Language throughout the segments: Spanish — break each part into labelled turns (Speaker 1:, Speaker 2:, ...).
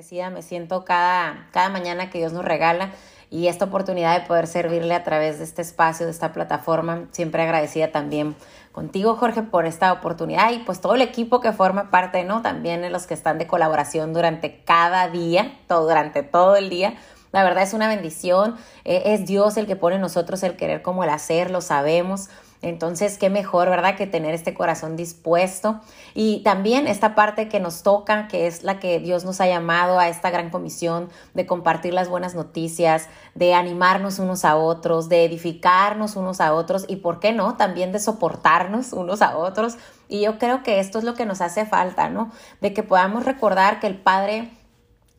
Speaker 1: bendecida me siento cada, cada mañana que Dios nos regala y esta oportunidad de poder servirle a través de este espacio, de esta plataforma. Siempre agradecida también contigo, Jorge, por esta oportunidad y pues todo el equipo que forma parte, ¿no? También los que están de colaboración durante cada día, todo, durante todo el día. La verdad es una bendición. Eh, es Dios el que pone en nosotros el querer como el hacer, lo sabemos. Entonces, qué mejor, ¿verdad? Que tener este corazón dispuesto. Y también esta parte que nos toca, que es la que Dios nos ha llamado a esta gran comisión de compartir las buenas noticias, de animarnos unos a otros, de edificarnos unos a otros y, ¿por qué no? También de soportarnos unos a otros. Y yo creo que esto es lo que nos hace falta, ¿no? De que podamos recordar que el Padre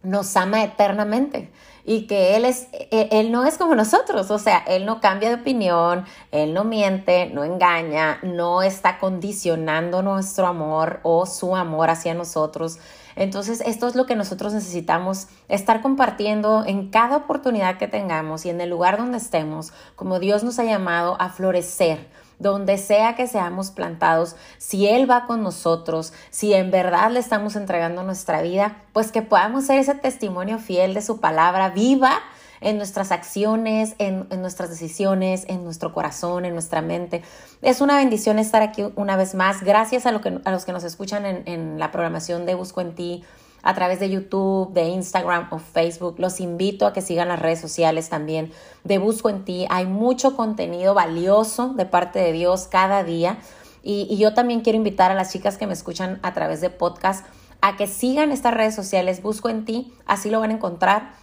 Speaker 1: nos ama eternamente y que él es e, él no es como nosotros, o sea, él no cambia de opinión, él no miente, no engaña, no está condicionando nuestro amor o su amor hacia nosotros. Entonces, esto es lo que nosotros necesitamos, estar compartiendo en cada oportunidad que tengamos y en el lugar donde estemos, como Dios nos ha llamado a florecer donde sea que seamos plantados, si Él va con nosotros, si en verdad le estamos entregando nuestra vida, pues que podamos ser ese testimonio fiel de su palabra viva en nuestras acciones, en, nuestras decisiones, en nuestro corazón, en nuestra mente. Es una bendición estar aquí una vez más. Gracias a, lo que, a los que nos escuchan en, en la programación de Busco en Ti a través de YouTube, de Instagram o Facebook. Los invito a que sigan las redes sociales también de Busco en Ti. Hay mucho contenido valioso de parte de Dios cada día. Y, y, yo también quiero invitar a las chicas que me escuchan a través de podcast a que sigan estas redes sociales. Busco en Ti, así lo van a encontrar.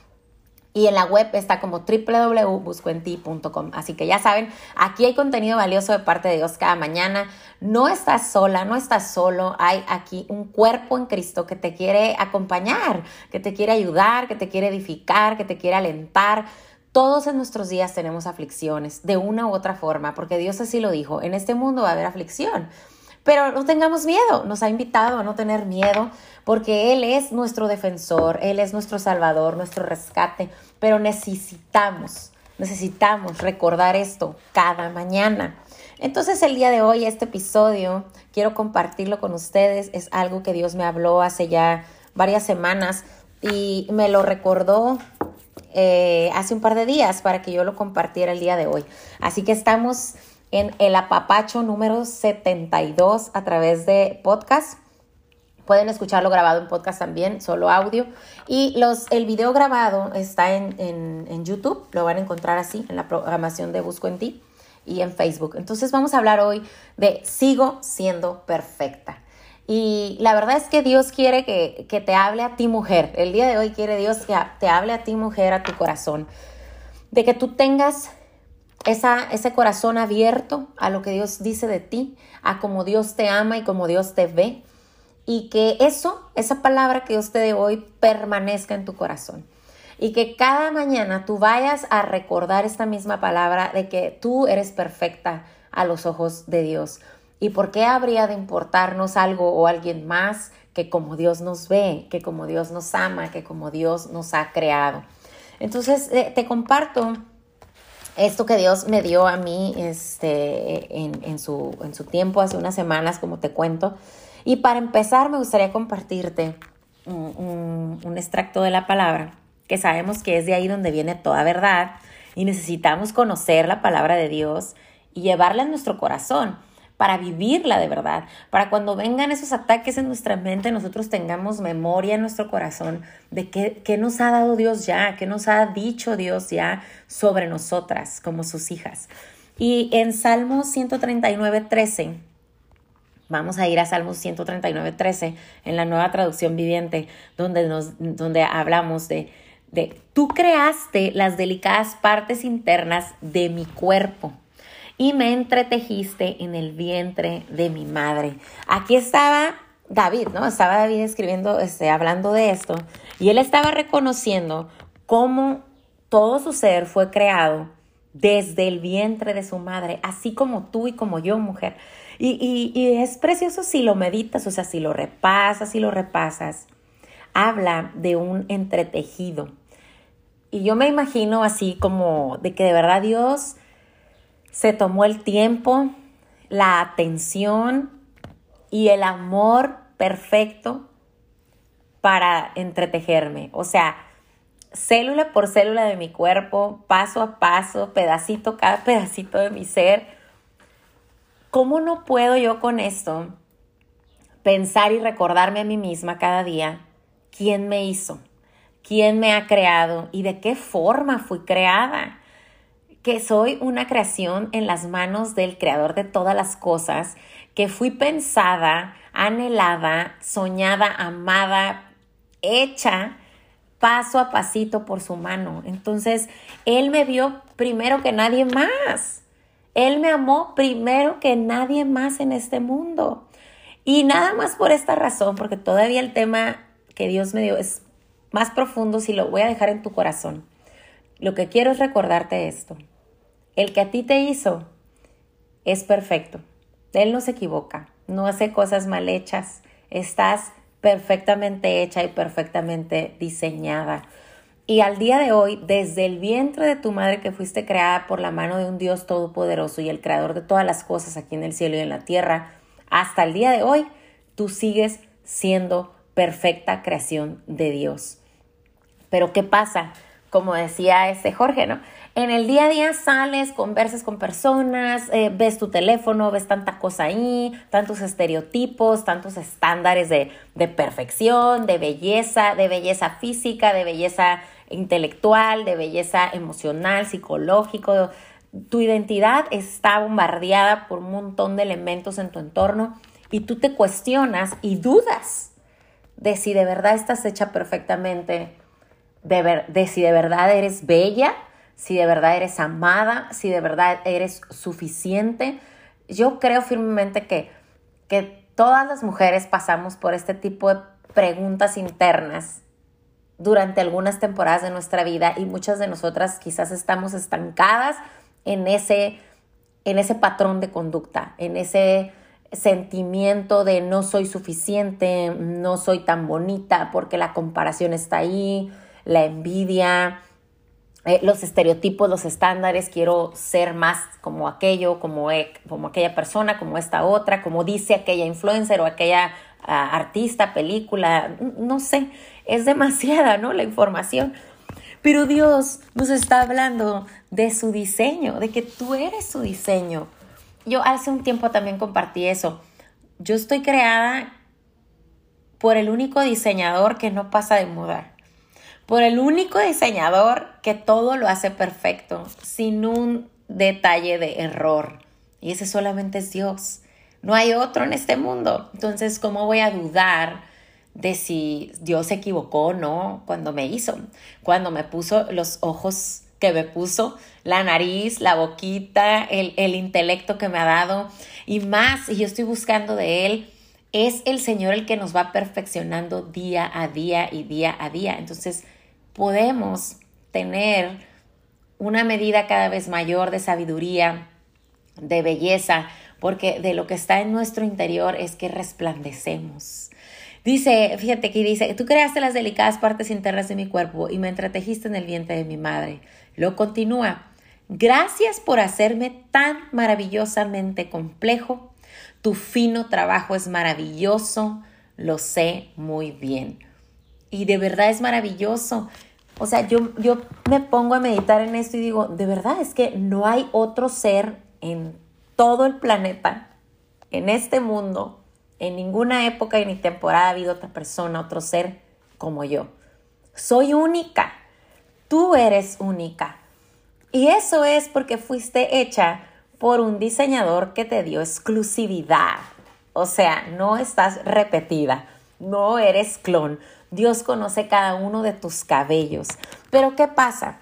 Speaker 1: Y en la web está como www.buscoenti.com. Así que ya saben, aquí hay contenido valioso de parte de Dios cada mañana. No estás sola, no estás solo. Hay aquí un cuerpo en Cristo que te quiere acompañar, que te quiere ayudar, que te quiere edificar, que te quiere alentar. Todos en nuestros días tenemos aflicciones, de una u otra forma, porque Dios así lo dijo. En este mundo va a haber aflicción. Pero no tengamos miedo, nos ha invitado a no tener miedo porque Él es nuestro defensor, Él es nuestro salvador, nuestro rescate, pero necesitamos, necesitamos recordar esto cada mañana. Entonces el día de hoy, este episodio, quiero compartirlo con ustedes, es algo que Dios me habló hace ya varias semanas y me lo recordó eh, hace un par de días para que yo lo compartiera el día de hoy. Así que estamos en el apapacho número 72 a través de podcast. Pueden escucharlo grabado en podcast también, solo audio. Y los, el video grabado está en, en, YouTube, lo van a encontrar así en la programación de Busco en Ti y en Facebook. Entonces vamos a hablar hoy de Sigo siendo perfecta. Y la verdad es que Dios quiere que, que te hable a ti mujer. El día de hoy quiere Dios que te hable a ti mujer, a tu corazón. De que tú tengas ese corazón abierto a lo que Dios dice de ti, a cómo Dios te ama y cómo Dios te ve. Y que eso, esa palabra que Dios te dé hoy, permanezca en tu corazón. Y que cada mañana tú vayas a recordar esta misma palabra de que tú eres perfecta a los ojos de Dios. ¿Y por qué habría de importarnos algo o alguien más que como Dios nos ve, que como Dios nos ama, que como Dios nos ha creado? Entonces, eh, te comparto esto que Dios me dio a mí este, en, su, en su tiempo, hace unas semanas, como te cuento. Y para empezar, me gustaría compartirte un, un, extracto de la palabra, que sabemos que es de ahí donde viene toda verdad, y necesitamos conocer la palabra de Dios y llevarla en nuestro corazón para vivirla de verdad, para cuando vengan esos ataques en nuestra mente, nosotros tengamos memoria en nuestro corazón de qué, nos ha dado Dios ya, qué nos ha dicho Dios ya sobre nosotras como sus hijas. Y en Salmos 139, 13, Vamos a ir a Salmos 139, 13 en la nueva traducción viviente, donde, nos, donde hablamos de, de, tú creaste las delicadas partes internas de mi cuerpo y me entretejiste en el vientre de mi madre. Aquí estaba David, ¿no? Estaba David escribiendo, este, hablando de esto, y él estaba reconociendo cómo todo su ser fue creado desde el vientre de su madre, así como tú y como yo, mujer. Y, y, es precioso si lo meditas, o sea, si lo repasas, si lo repasas. Habla de un entretejido. Y yo me imagino así como de que de verdad Dios se tomó el tiempo, la atención y el amor perfecto para entretejerme. O sea, célula por célula de mi cuerpo, paso a paso, pedacito cada pedacito de mi ser. ¿Cómo no puedo yo con esto pensar y recordarme a mí misma cada día quién me hizo, quién me ha creado y de qué forma fui creada? Que soy una creación en las manos del creador de todas las cosas, que fui pensada, anhelada, soñada, amada, hecha paso a pasito por su mano. Entonces, Él me vio primero que nadie más. Él me amó primero que nadie más en este mundo. Y nada más por esta razón, porque todavía el tema que Dios me dio es más profundo si lo voy a dejar en tu corazón. Lo que quiero es recordarte esto. El que a ti te hizo es perfecto. Él no se equivoca, no hace cosas mal hechas. Estás perfectamente hecha y perfectamente diseñada. Y al día de hoy, desde el vientre de tu madre que fuiste creada por la mano de un Dios todopoderoso y el creador de todas las cosas aquí en el cielo y en la tierra, hasta el día de hoy, tú sigues siendo perfecta creación de Dios. Pero ¿qué pasa? Como decía ese Jorge, ¿no? En el día a día sales, conversas con personas, eh, ves tu teléfono, ves tanta cosa ahí, tantos estereotipos, tantos estándares de, de perfección, de belleza, de belleza física, de belleza intelectual, de belleza emocional, psicológico. Tu identidad está bombardeada por un montón de elementos en tu entorno y tú te cuestionas y dudas de si de verdad estás hecha perfectamente, de, si de verdad eres bella si de verdad eres amada, si de verdad eres suficiente. Yo creo firmemente que, que todas las mujeres pasamos por este tipo de preguntas internas durante algunas temporadas de nuestra vida y muchas de nosotras quizás estamos estancadas en ese, en ese patrón de conducta, en ese sentimiento de no soy suficiente, no soy tan bonita porque la comparación está ahí, la envidia, eh, los estereotipos, los estándares, quiero ser más como aquello, como, e, como aquella persona, como esta otra, como dice aquella influencer o aquella ah, artista, película, no sé, es demasiada, ¿no? La información. Pero Dios nos está hablando de su diseño, de que tú eres su diseño. Yo hace un tiempo también compartí eso. Yo estoy creada por el único diseñador que no pasa de moda por el único diseñador que todo lo hace perfecto, sin un detalle de error. Y ese solamente es Dios. No hay otro en este mundo. Entonces, ¿cómo voy a dudar de si Dios se equivocó o no cuando me hizo? Cuando me puso los ojos que me puso, la nariz, la boquita, el, el intelecto que me ha dado y más, y yo estoy buscando de Él es el Señor el que nos va perfeccionando día a día y día a día. Entonces, podemos tener una medida cada vez mayor de sabiduría, de belleza, porque de lo que está en nuestro interior es que resplandecemos. Dice, fíjate que dice, tú creaste las delicadas partes internas de mi cuerpo y me entretejiste en el vientre de mi madre. Lo continúa. Gracias por hacerme tan maravillosamente complejo. Tu fino trabajo es maravilloso, lo sé muy bien. Y de verdad es maravilloso. O sea, yo, yo me pongo a meditar en esto y digo, de verdad es que no hay otro ser en todo el planeta, en este mundo, en ninguna época y ni temporada ha habido otra persona, otro ser como yo. Soy única. Tú eres única. Y eso es porque fuiste hecha por un diseñador que te dio exclusividad. O sea, no estás repetida, no eres clon, Dios conoce cada uno de tus cabellos. Pero ¿qué pasa?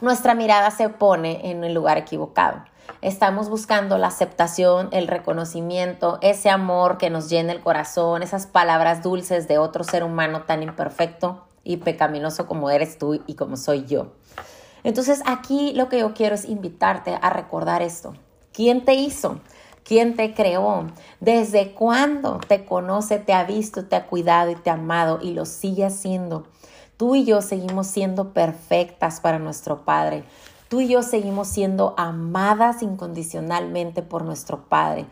Speaker 1: Nuestra mirada se pone en el lugar equivocado. Estamos buscando la aceptación, el reconocimiento, ese amor que nos llena el corazón, esas palabras dulces de otro ser humano tan imperfecto y pecaminoso como eres tú y como soy yo. Entonces aquí lo que yo quiero es invitarte a recordar esto. ¿Quién te hizo? ¿Quién te creó? ¿Desde cuándo te conoce, te ha visto, te ha cuidado y te ha amado y lo sigue haciendo? Tú y yo seguimos siendo perfectas para nuestro Padre. Tú y yo seguimos siendo amadas incondicionalmente por nuestro Padre.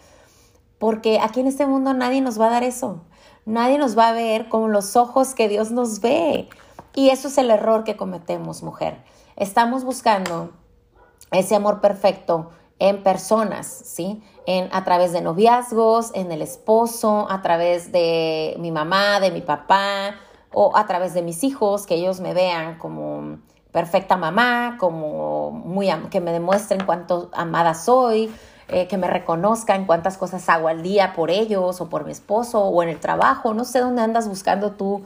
Speaker 1: Porque aquí en este mundo nadie nos va a dar eso. Nadie nos va a ver con los ojos que Dios nos ve. Y eso es el error que cometemos, mujer. Estamos buscando ese amor perfecto en personas, ¿sí? En, a través de noviazgos, en el esposo, a través de mi mamá, de mi papá, o a través de mis hijos, que ellos me vean como perfecta mamá, como muy que me demuestren cuánto amada soy, eh, que me reconozcan cuántas cosas hago al día por ellos o por mi esposo o en el trabajo. No sé dónde andas buscando tú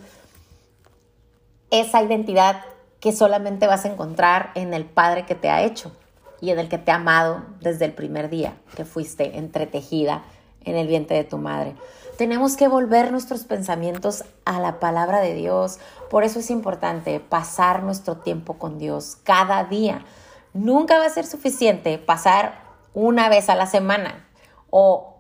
Speaker 1: esa identidad que solamente vas a encontrar en el Padre que te ha hecho y en el que te ha amado desde el primer día que fuiste entretejida en el vientre de tu madre. Tenemos que volver nuestros pensamientos a la palabra de Dios. Por eso es importante pasar nuestro tiempo con Dios cada día. Nunca va a ser suficiente pasar una vez a la semana o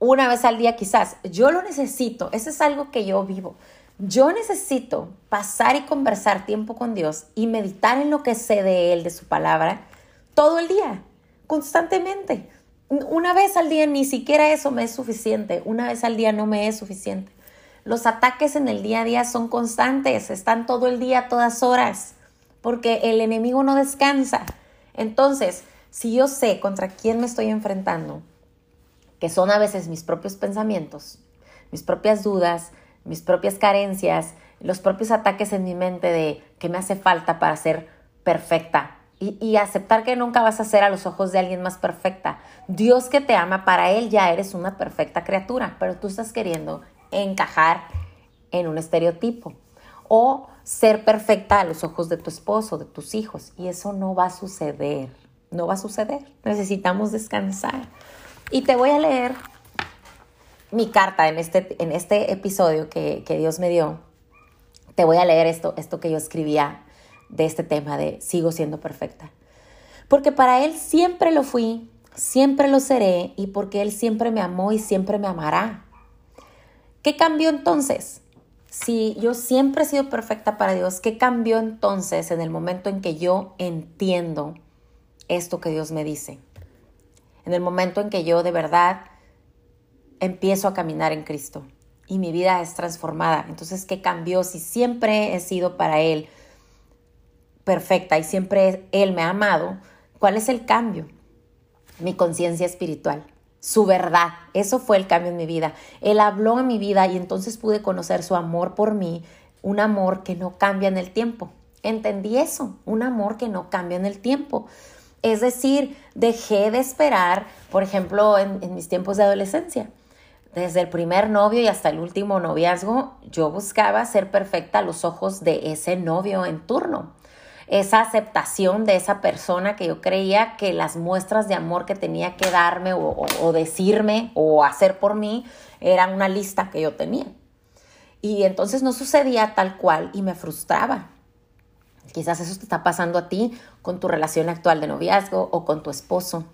Speaker 1: una vez al día quizás. Yo lo necesito. Eso es algo que yo vivo. Yo necesito pasar y conversar tiempo con Dios y meditar en lo que sé de Él, de su palabra, todo el día, constantemente. Una vez al día ni siquiera eso me es suficiente. Una vez al día no me es suficiente. Los ataques en el día a día son constantes, están todo el día, todas horas, porque el enemigo no descansa. Entonces, si yo sé contra quién me estoy enfrentando, que son a veces mis propios pensamientos, mis propias dudas, mis propias carencias, los propios ataques en mi mente de que me hace falta para ser perfecta, y, aceptar que nunca vas a ser a los ojos de alguien más perfecta. Dios que te ama, para Él ya eres una perfecta criatura, pero tú estás queriendo encajar en un estereotipo o ser perfecta a los ojos de tu esposo, de tus hijos, y eso no va a suceder, no va a suceder. Necesitamos descansar. Y te voy a leer mi carta en este, en este episodio que, que Dios me dio. Te voy a leer esto, esto que yo escribía de este tema de sigo siendo perfecta. Porque para Él siempre lo fui, siempre lo seré y porque Él siempre me amó y siempre me amará. ¿Qué cambió entonces? Si yo siempre he sido perfecta para Dios, ¿qué cambió entonces en el momento en que yo entiendo esto que Dios me dice? En el momento en que yo de verdad empiezo a caminar en Cristo y mi vida es transformada. Entonces, ¿qué cambió si siempre he sido para Él? Perfecta y siempre Él me ha amado, ¿cuál es el cambio? Mi conciencia espiritual, su verdad. Eso fue el cambio en mi vida. Él habló en mi vida y entonces pude conocer su amor por mí, un amor que no cambia en el tiempo. Entendí eso, un amor que no cambia en el tiempo. Es decir, dejé de esperar, por ejemplo, en, en mis tiempos de adolescencia. Desde el primer novio y hasta el último noviazgo, yo buscaba ser perfecta a los ojos de ese novio en turno esa aceptación de esa persona que yo creía que las muestras de amor que tenía que darme o, decirme o hacer por mí eran una lista que yo tenía. Y entonces no sucedía tal cual y me frustraba. Quizás eso te está pasando a ti con tu relación actual de noviazgo o con tu esposo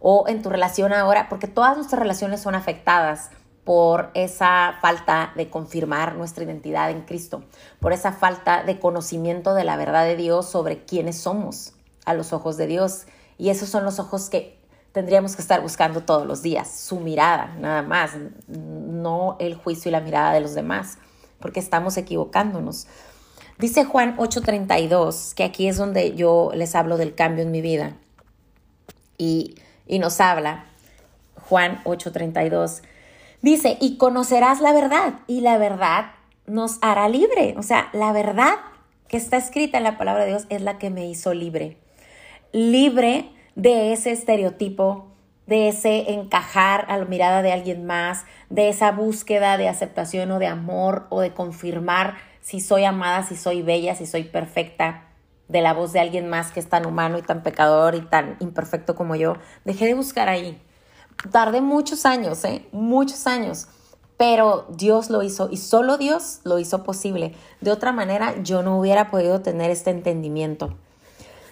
Speaker 1: o en tu relación ahora, porque todas nuestras relaciones son afectadas por esa falta de confirmar nuestra identidad en Cristo, por esa falta de conocimiento de la verdad de Dios sobre quiénes somos a los ojos de Dios. Y esos son los ojos que tendríamos que estar buscando todos los días, su mirada, nada más, no el juicio y la mirada de los demás, porque estamos equivocándonos. Dice Juan 8:32, que aquí es donde yo les hablo del cambio en mi vida, y, y nos habla, Juan 8:32, Dice, y conocerás la verdad, y la verdad nos hará libre. O sea, la verdad que está escrita en la palabra de Dios es la que me hizo libre. Libre de ese estereotipo, de ese encajar a la mirada de alguien más, de esa búsqueda de aceptación o de amor o de confirmar si soy amada, si soy bella, si soy perfecta, de la voz de alguien más que es tan humano y tan pecador y tan imperfecto como yo. Dejé de buscar ahí Tardé muchos años, ¿eh? Muchos años. Pero Dios lo hizo y solo Dios lo hizo posible. De otra manera, yo no hubiera podido tener este entendimiento.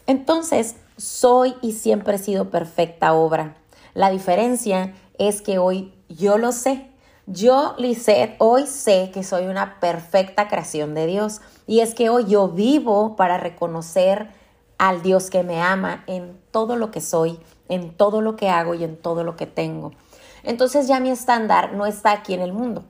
Speaker 1: Entonces, soy y siempre he sido perfecta obra. La diferencia es que hoy yo lo sé. Yo, Lisette, hoy sé que soy una perfecta creación de Dios. Y es que hoy yo vivo para reconocer al Dios que me ama en todo lo que soy en todo lo que hago y en todo lo que tengo. Entonces ya mi estándar no está aquí en el mundo.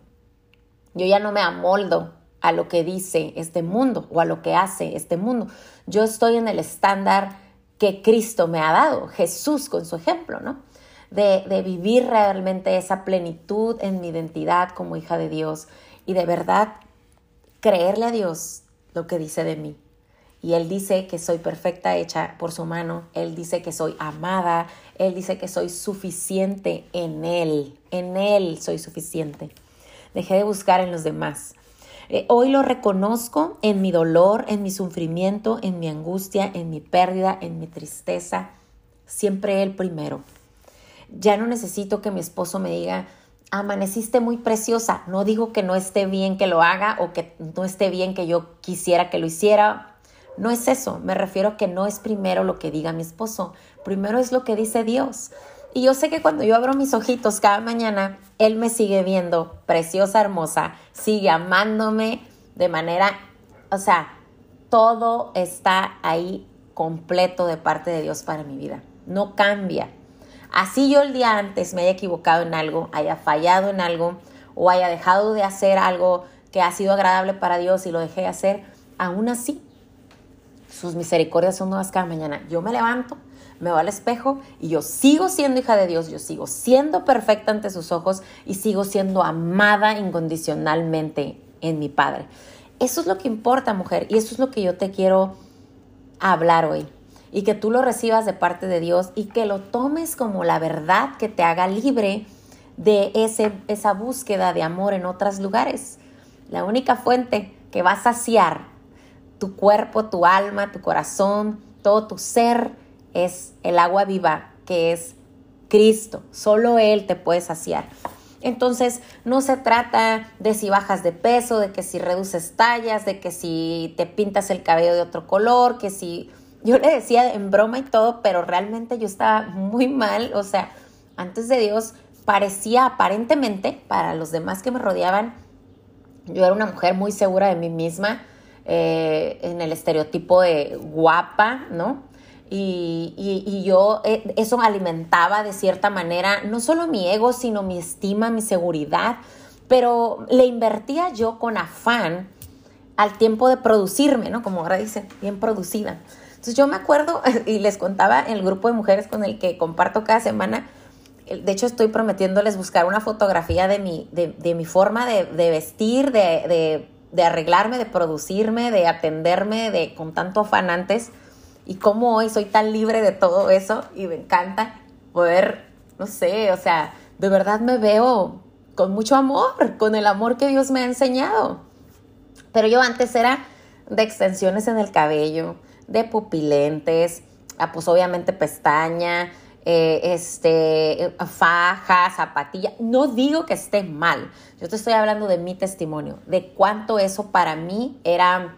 Speaker 1: Yo ya no me amoldo a lo que dice este mundo o a lo que hace este mundo. Yo estoy en el estándar que Cristo me ha dado, Jesús con su ejemplo, ¿no? De, de vivir realmente esa plenitud en mi identidad como hija de Dios y de verdad creerle a Dios lo que dice de mí. Y Él dice que soy perfecta hecha por su mano. Él dice que soy amada. Él dice que soy suficiente en Él. En Él soy suficiente. Dejé de buscar en los demás. Eh, hoy lo reconozco en mi dolor, en mi sufrimiento, en mi angustia, en mi pérdida, en mi tristeza. Siempre Él primero. Ya no necesito que mi esposo me diga, amaneciste muy preciosa. No digo que no esté bien que lo haga o que no esté bien que yo quisiera que lo hiciera no es eso, me refiero a que no es primero lo que diga mi esposo, primero es lo que dice Dios. Y yo sé que cuando yo abro mis ojitos cada mañana, Él me sigue viendo preciosa, hermosa, sigue amándome de manera, o sea, todo está ahí completo de parte de Dios para mi vida. No cambia. Así yo el día antes me haya equivocado en algo, haya fallado en algo o haya dejado de hacer algo que ha sido agradable para Dios y lo dejé de hacer, aún así sus misericordias son nuevas cada mañana. Yo me levanto, me voy al espejo y yo sigo siendo hija de Dios, yo sigo siendo perfecta ante sus ojos y sigo siendo amada incondicionalmente en mi Padre. Eso es lo que importa, mujer, y eso es lo que yo te quiero hablar hoy. Y que tú lo recibas de parte de Dios y que lo tomes como la verdad que te haga libre de ese, esa búsqueda de amor en otros lugares. La única fuente que va a saciar tu cuerpo, tu alma, tu corazón, todo tu ser es el agua viva que es Cristo. Solo Él te puede saciar. Entonces, no se trata de si bajas de peso, de que si reduces tallas, de que si te pintas el cabello de otro color, que si... Yo le decía en broma y todo, pero realmente yo estaba muy mal. O sea, antes de Dios parecía aparentemente, para los demás que me rodeaban, yo era una mujer muy segura de mí misma, eh, en el estereotipo de guapa, ¿no? Y, yo, eh, eso alimentaba de cierta manera no solo mi ego, sino mi estima, mi seguridad, pero le invertía yo con afán al tiempo de producirme, ¿no? Como ahora dice, bien producida. Entonces yo me acuerdo y les contaba en el grupo de mujeres con el que comparto cada semana, de hecho estoy prometiéndoles buscar una fotografía de mi, de, mi forma de, vestir, de, de arreglarme, de producirme, de atenderme, de con tanto afán antes y cómo hoy soy tan libre de todo eso y me encanta poder, no sé, o sea, de verdad me veo con mucho amor, con el amor que Dios me ha enseñado. Pero yo antes era de extensiones en el cabello, de pupilentes, ah, pues obviamente pestaña, eh, este, faja, zapatilla. No digo que esté mal. Yo te estoy hablando de mi testimonio, de cuánto eso para mí era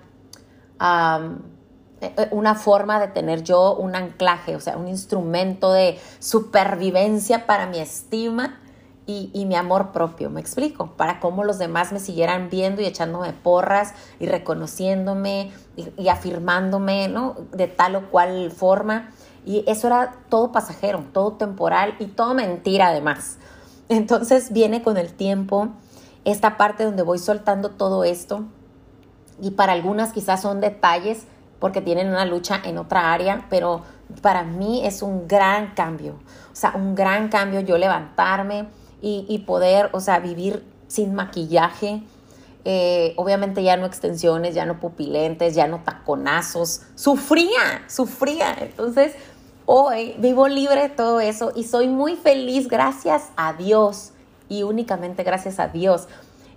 Speaker 1: eh, eh, una forma de tener yo un anclaje, o sea, un instrumento de supervivencia para mi estima y, mi amor propio, me explico, para cómo los demás me siguieran viendo y echándome porras y reconociéndome y, y afirmándome. De tal o cual forma. Y eso era todo pasajero, todo temporal y todo mentira además. Entonces viene con el tiempo esta parte donde voy soltando todo esto y para algunas quizás son detalles porque tienen una lucha en otra área, pero para mí es un gran cambio, o sea, un gran cambio yo levantarme y, poder, o sea, vivir sin maquillaje, eh, obviamente ya no extensiones, ya no pupilentes, ya no taconazos, sufría, sufría, entonces Hoy vivo libre de todo eso y soy muy feliz gracias a Dios y únicamente gracias a Dios.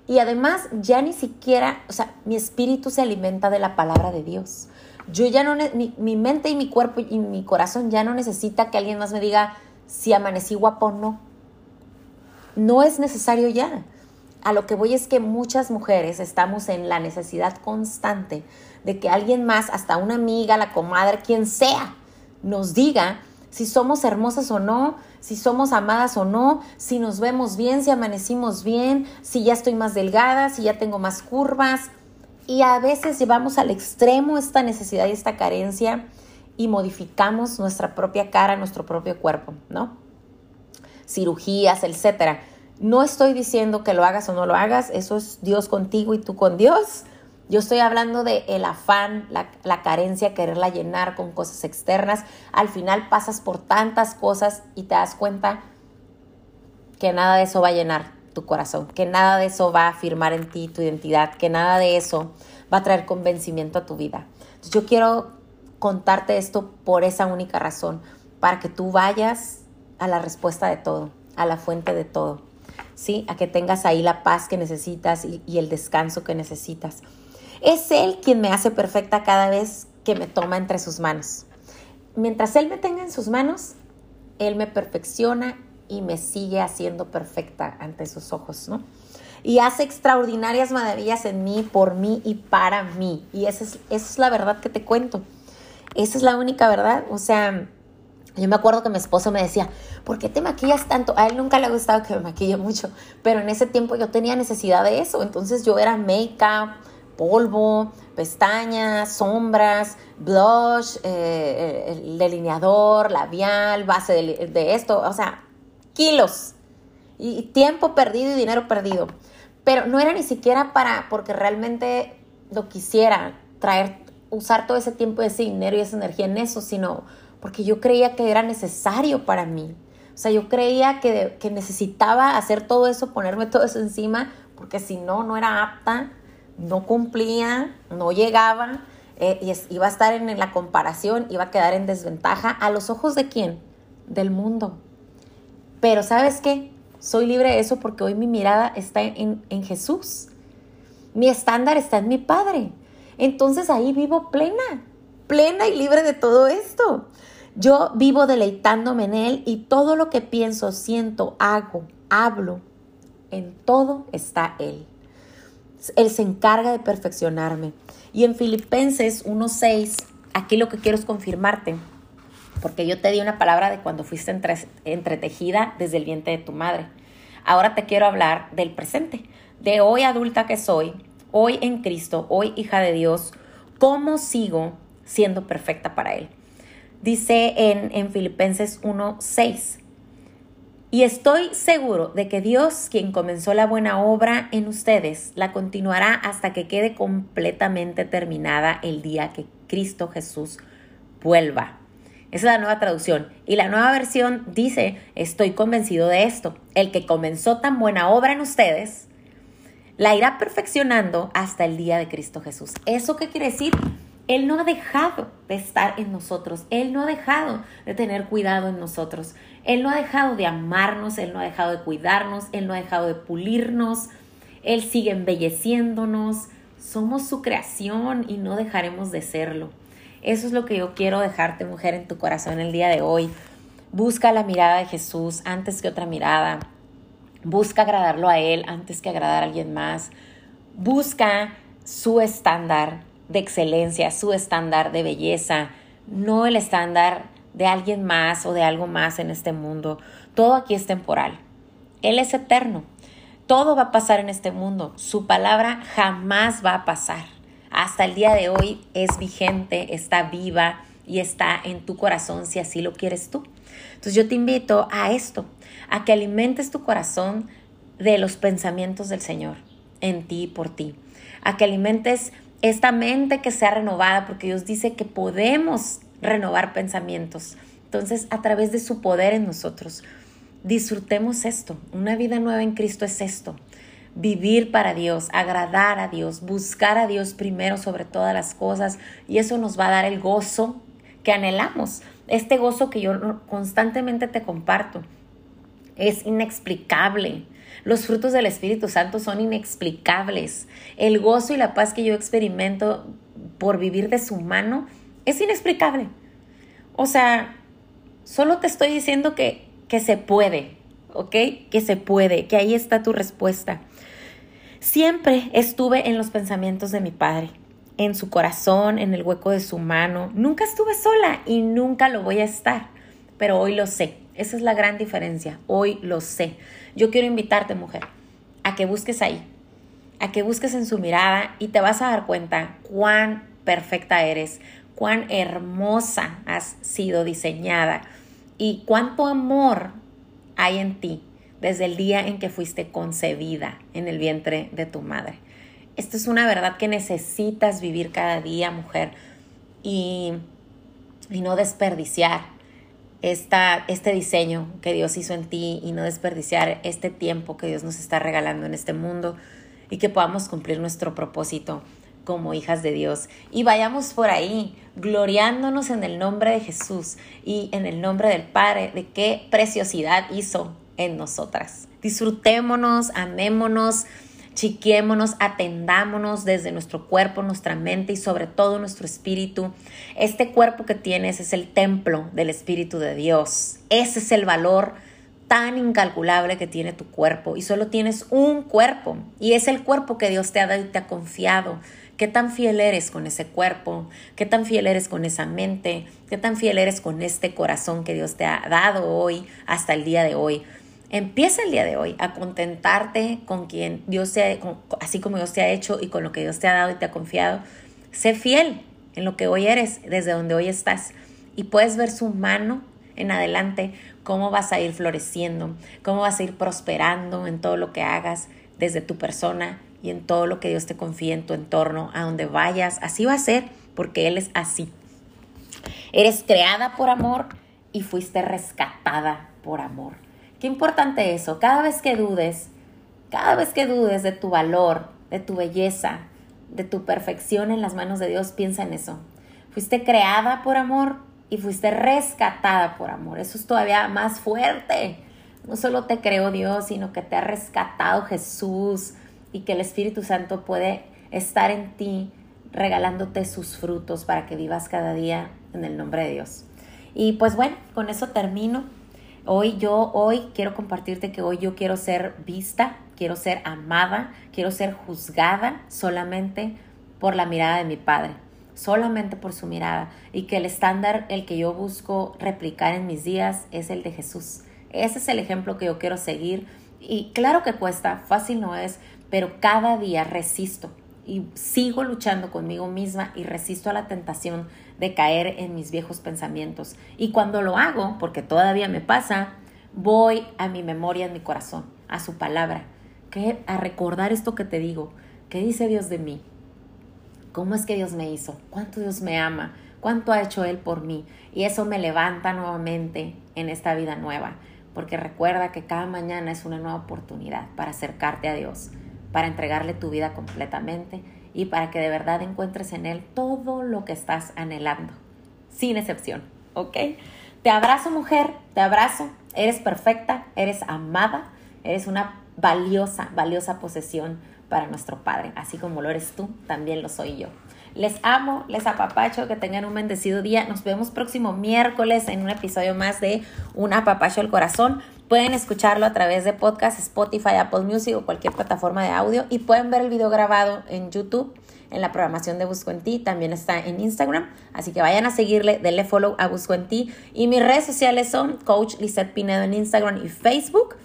Speaker 1: Y además ya ni siquiera, o sea, mi espíritu se alimenta de la palabra de Dios. Yo ya no, mi, mi mente y mi cuerpo y mi corazón ya no necesita que alguien más me diga si amanecí guapo o no. No es necesario ya. A lo que voy es que muchas mujeres estamos en la necesidad constante de que alguien más, hasta una amiga, la comadre, quien sea, nos diga si somos hermosas o no, si somos amadas o no, si nos vemos bien, si amanecimos bien, si ya estoy más delgada, si ya tengo más curvas. Y a veces llevamos al extremo esta necesidad y esta carencia y modificamos nuestra propia cara, nuestro propio cuerpo, ¿no? Cirugías, etcétera. No estoy diciendo que lo hagas o no lo hagas, eso es Dios contigo y tú con Dios. Yo estoy hablando de el afán, la, la, carencia, quererla llenar con cosas externas. Al final pasas por tantas cosas y te das cuenta que nada de eso va a llenar tu corazón, que nada de eso va a afirmar en ti tu identidad, que nada de eso va a traer convencimiento a tu vida. Entonces, yo quiero contarte esto por esa única razón, para que tú vayas a la respuesta de todo, a la fuente de todo, ¿sí? A que tengas ahí la paz que necesitas y, y el descanso que necesitas. Es Él quien me hace perfecta cada vez que me toma entre sus manos. Mientras Él me tenga en sus manos, Él me perfecciona y me sigue haciendo perfecta ante sus ojos, ¿no? Y hace extraordinarias maravillas en mí, por mí y para mí. Y esa es, la verdad que te cuento. Esa es la única verdad. O sea, yo me acuerdo que mi esposo me decía, ¿por qué te maquillas tanto? A él nunca le ha gustado que me maquille mucho, pero en ese tiempo yo tenía necesidad de eso. Entonces yo era make-up, polvo, pestañas, sombras, blush, eh, el delineador, labial, base de, de, esto, o sea, kilos. Y tiempo perdido y dinero perdido. Pero no era ni siquiera para, porque realmente lo quisiera, traer, usar todo ese tiempo, ese dinero y esa energía en eso, sino porque yo creía que era necesario para mí. O sea, yo creía que, que necesitaba hacer todo eso, ponerme todo eso encima, porque si no, no era apta, no cumplía, no llegaba, eh, y iba a estar en, la comparación, iba a quedar en desventaja. ¿A los ojos de quién? Del mundo. Pero ¿sabes qué? Soy libre de eso porque hoy mi mirada está en, en Jesús. Mi estándar está en mi Padre. Entonces ahí vivo plena, plena y libre de todo esto. Yo vivo deleitándome en Él y todo lo que pienso, siento, hago, hablo, en todo está Él. Él se encarga de perfeccionarme. Y en Filipenses 1.6, aquí lo que quiero es confirmarte, porque yo te di una palabra de cuando fuiste entre, entretejida desde el vientre de tu madre. Ahora te quiero hablar del presente, de hoy adulta que soy, hoy en Cristo, hoy hija de Dios, cómo sigo siendo perfecta para Él. Dice en, en Filipenses 1:6, y estoy seguro de que Dios, quien comenzó la buena obra en ustedes, la continuará hasta que quede completamente terminada el día que Cristo Jesús vuelva. Esa es la nueva traducción. Y la nueva versión dice, estoy convencido de esto. El que comenzó tan buena obra en ustedes, la irá perfeccionando hasta el día de Cristo Jesús. ¿Eso qué quiere decir? Él no ha dejado de estar en nosotros, Él no ha dejado de tener cuidado en nosotros, Él no ha dejado de amarnos, Él no ha dejado de cuidarnos, Él no ha dejado de pulirnos, Él sigue embelleciéndonos, somos su creación y no dejaremos de serlo. Eso es lo que yo quiero dejarte, mujer, en tu corazón el día de hoy. Busca la mirada de Jesús antes que otra mirada. Busca agradarlo a Él antes que agradar a alguien más. Busca su estándar de excelencia, su estándar de belleza, no el estándar de alguien más o de algo más en este mundo. Todo aquí es temporal. Él es eterno. Todo va a pasar en este mundo. Su palabra jamás va a pasar. Hasta el día de hoy es vigente, está viva y está en tu corazón si así lo quieres tú. Entonces yo te invito a esto, a que alimentes tu corazón de los pensamientos del Señor en ti y por ti, a que alimentes esta mente que sea renovada, porque Dios dice que podemos renovar pensamientos. Entonces, a través de su poder en nosotros, disfrutemos esto. Una vida nueva en Cristo es esto. Vivir para Dios, agradar a Dios, buscar a Dios primero sobre todas las cosas y eso nos va a dar el gozo que anhelamos. Este gozo que yo constantemente te comparto es inexplicable. Los frutos del Espíritu Santo son inexplicables. El gozo y la paz que yo experimento por vivir de su mano es inexplicable. O sea, solo te estoy diciendo que, que se puede, ¿ok? Que se puede, que ahí está tu respuesta. Siempre estuve en los pensamientos de mi Padre, en su corazón, en el hueco de su mano. Nunca estuve sola y nunca lo voy a estar, pero hoy lo sé. Esa es la gran diferencia. Hoy lo sé. Yo quiero invitarte, mujer, a que busques ahí, a que busques en su mirada y te vas a dar cuenta cuán perfecta eres, cuán hermosa has sido diseñada y cuánto amor hay en ti desde el día en que fuiste concebida en el vientre de tu madre. Esto es una verdad que necesitas vivir cada día, mujer, y, y no desperdiciar esta, este diseño que Dios hizo en ti y no desperdiciar este tiempo que Dios nos está regalando en este mundo y que podamos cumplir nuestro propósito como hijas de Dios. Y vayamos por ahí, gloriándonos en el nombre de Jesús y en el nombre del Padre, de qué preciosidad hizo en nosotras. Disfrutémonos, amémonos, chiquiémonos, atendámonos desde nuestro cuerpo, nuestra mente y sobre todo nuestro espíritu. Este cuerpo que tienes es el templo del Espíritu de Dios. Ese es el valor tan incalculable que tiene tu cuerpo y solo tienes un cuerpo y es el cuerpo que Dios te ha dado y te ha confiado. ¿Qué tan fiel eres con ese cuerpo? ¿Qué tan fiel eres con esa mente? ¿Qué tan fiel eres con este corazón que Dios te ha dado hoy hasta el día de hoy? Empieza el día de hoy a contentarte con quien Dios te, así como Dios te ha hecho y con lo que Dios te ha dado y te ha confiado. Sé fiel en lo que hoy eres, desde donde hoy estás. Y puedes ver su mano en adelante, cómo vas a ir floreciendo, cómo vas a ir prosperando en todo lo que hagas desde tu persona, y en todo lo que Dios te confíe en tu entorno, a donde vayas. Así va a ser porque Él es así. Eres creada por amor y fuiste rescatada por amor. Qué importante eso. Cada vez que dudes, cada vez que dudes de tu valor, de tu belleza, de tu perfección en las manos de Dios, piensa en eso. Fuiste creada por amor y fuiste rescatada por amor. Eso es todavía más fuerte. No solo te creó Dios, sino que te ha rescatado Jesús, y que el Espíritu Santo puede estar en ti regalándote sus frutos para que vivas cada día en el nombre de Dios. Y pues bueno, con eso termino. Hoy yo, hoy quiero compartirte que hoy yo quiero ser vista, quiero ser amada, quiero ser juzgada solamente por la mirada de mi Padre, solamente por su mirada. Y que el estándar, el que yo busco replicar en mis días, es el de Jesús. Ese es el ejemplo que yo quiero seguir. Y claro que cuesta, fácil no es, pero cada día resisto y sigo luchando conmigo misma y resisto a la tentación de caer en mis viejos pensamientos. Y cuando lo hago, porque todavía me pasa, voy a mi memoria, en mi corazón, a su palabra, que a recordar esto que te digo, ¿qué dice Dios de mí? ¿Cómo es que Dios me hizo? ¿Cuánto Dios me ama? ¿Cuánto ha hecho Él por mí? Y eso me levanta nuevamente en esta vida nueva, porque recuerda que cada mañana es una nueva oportunidad para acercarte a Dios para entregarle tu vida completamente y para que de verdad encuentres en Él todo lo que estás anhelando, sin excepción, ¿ok? Te abrazo mujer, te abrazo, eres perfecta, eres amada, eres una valiosa, valiosa posesión para nuestro Padre, así como lo eres tú, también lo soy yo. Les amo, les apapacho, que tengan un bendecido día. Nos vemos próximo miércoles en un episodio más de Un apapacho al corazón. Pueden escucharlo a través de podcast, Spotify, Apple Music o cualquier plataforma de audio. Y pueden ver el video grabado en YouTube en la programación de Busco en Ti, también está en Instagram, así que vayan a seguirle, denle follow a Busco en Ti. Y mis redes sociales son Coach Lizette Pinedo en Instagram y Facebook.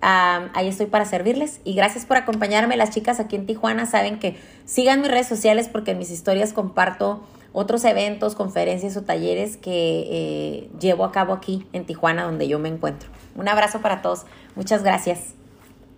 Speaker 1: ahí estoy para servirles. Y gracias por acompañarme. Las chicas aquí en Tijuana saben que sigan mis redes sociales porque en mis historias comparto otros eventos, conferencias o talleres que eh, llevo a cabo aquí en Tijuana donde yo me encuentro. Un abrazo para todos. Muchas gracias.